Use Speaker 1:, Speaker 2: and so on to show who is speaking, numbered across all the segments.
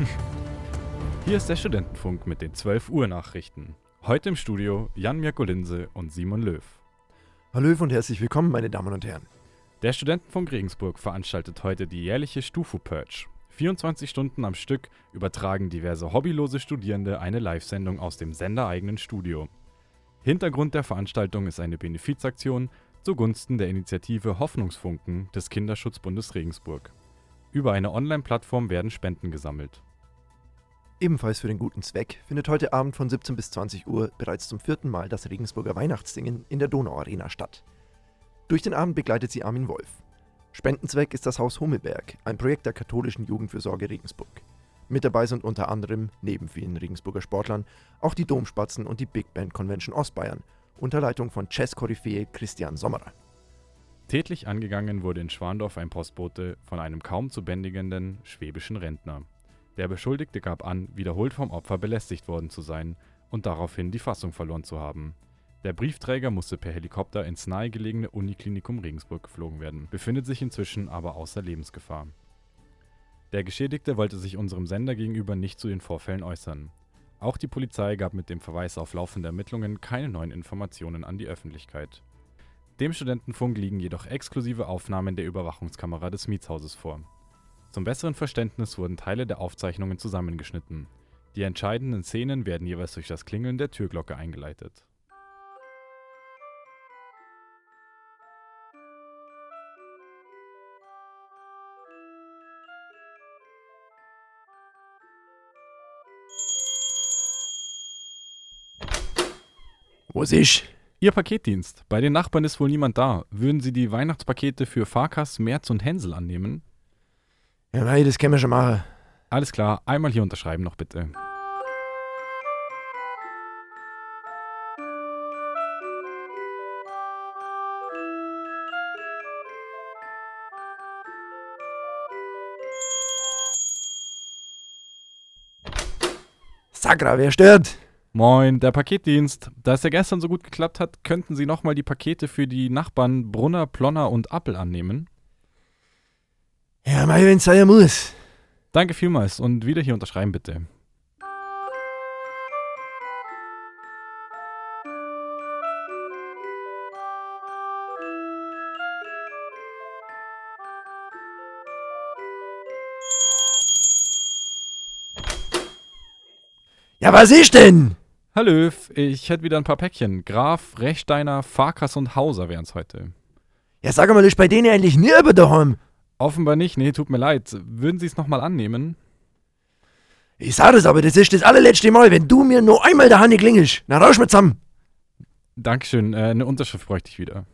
Speaker 1: Hier ist der Studentenfunk mit den 12 Uhr Nachrichten. Heute im Studio Jan Mirko Linse und Simon Löw.
Speaker 2: Hallo und herzlich willkommen, meine Damen und Herren.
Speaker 1: Der Studentenfunk Regensburg veranstaltet heute die jährliche Stufu Purge. 24 Stunden am Stück übertragen diverse hobbylose Studierende eine Live-Sendung aus dem sendereigenen Studio. Hintergrund der Veranstaltung ist eine Benefizaktion zugunsten der Initiative Hoffnungsfunken des Kinderschutzbundes Regensburg. Über eine Online-Plattform werden Spenden gesammelt.
Speaker 2: Ebenfalls für den guten Zweck findet heute Abend von 17 bis 20 Uhr bereits zum vierten Mal das Regensburger Weihnachtssingen in der Donauarena statt. Durch den Abend begleitet sie Armin Wolf. Spendenzweck ist das Haus Hummelberg, ein Projekt der katholischen Jugendfürsorge Regensburg. Mit dabei sind unter anderem, neben vielen Regensburger Sportlern, auch die Domspatzen und die Big Band Convention Ostbayern, unter Leitung von Chess-Koryphäe Christian Sommerer.
Speaker 1: Tätlich angegangen wurde in Schwandorf ein Postbote von einem kaum zu bändigenden schwäbischen Rentner. Der Beschuldigte gab an, wiederholt vom Opfer belästigt worden zu sein und daraufhin die Fassung verloren zu haben. Der Briefträger musste per Helikopter ins nahegelegene Uniklinikum Regensburg geflogen werden, befindet sich inzwischen aber außer Lebensgefahr. Der Geschädigte wollte sich unserem Sender gegenüber nicht zu den Vorfällen äußern. Auch die Polizei gab mit dem Verweis auf laufende Ermittlungen keine neuen Informationen an die Öffentlichkeit. Dem Studentenfunk liegen jedoch exklusive Aufnahmen der Überwachungskamera des Mietshauses vor. Zum besseren Verständnis wurden Teile der Aufzeichnungen zusammengeschnitten. Die entscheidenden Szenen werden jeweils durch das Klingeln der Türglocke eingeleitet.
Speaker 2: Was ist?
Speaker 1: Ihr Paketdienst. Bei den Nachbarn ist wohl niemand da. Würden Sie die Weihnachtspakete für Farkas, Merz und Hänsel annehmen?
Speaker 2: Ja, mei, das können wir schon machen.
Speaker 1: Alles klar, einmal hier unterschreiben noch bitte.
Speaker 2: Sakra, wer stört?
Speaker 1: Moin, der Paketdienst. Da es ja gestern so gut geklappt hat, könnten Sie nochmal die Pakete für die Nachbarn Brunner, Plonner und Appel annehmen?
Speaker 2: Ja, mei, wenn's sein muss.
Speaker 1: Danke vielmals und wieder hier unterschreiben bitte.
Speaker 2: Ja, was ist denn?
Speaker 1: Hallo, ich hätte wieder ein paar Päckchen. Graf, Rechsteiner, Farkas und Hauser wären's heute.
Speaker 2: Ja, sag mal, ist bei denen eigentlich nie über daheim?
Speaker 1: Offenbar nicht, nee, tut mir leid. Würden Sie es nochmal annehmen?
Speaker 2: Ich sag das aber, das ist das allerletzte Mal, wenn du mir nur einmal der Hand klingelst. Na, rausch mir zusammen.
Speaker 1: Dankeschön, äh, eine Unterschrift bräuchte ich wieder.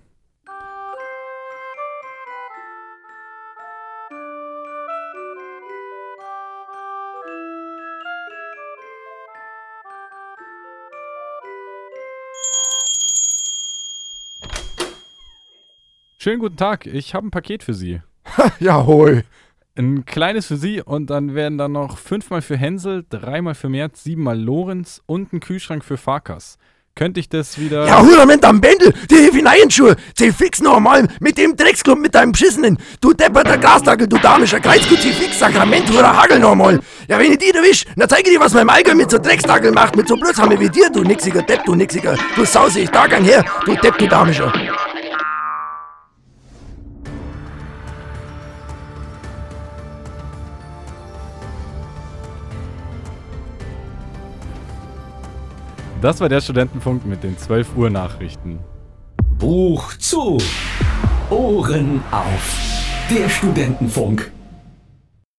Speaker 1: Schönen guten Tag, ich habe ein Paket für Sie.
Speaker 2: Jawohl.
Speaker 1: Ein kleines für Sie und dann werden dann noch fünfmal für Hänsel, dreimal für Merz, siebenmal Lorenz und ein Kühlschrank für Farkas. Könnte ich das wieder.
Speaker 2: Ja, Hurament am Bändel, die Hinein-Schuhe, zieh fix noch einmal mit dem Drecksklump mit deinem beschissenen, du depperter Grasdackel, du damischer Kreuzgut, zieh fix Sakrament, Hurer Hagel noch einmal. Ja, wenn ich die erwisch, dann zeige ich dir, was mein Allgäu mit so Drecksdackel macht, mit so Blödshammer wie dir, du nixiger Depp, du nixiger, du Sause, ich da gern her, du Depp, du damischer.
Speaker 1: Das war der Studentenfunk mit den 12 Uhr Nachrichten.
Speaker 3: Buch zu. Ohren auf. Der Studentenfunk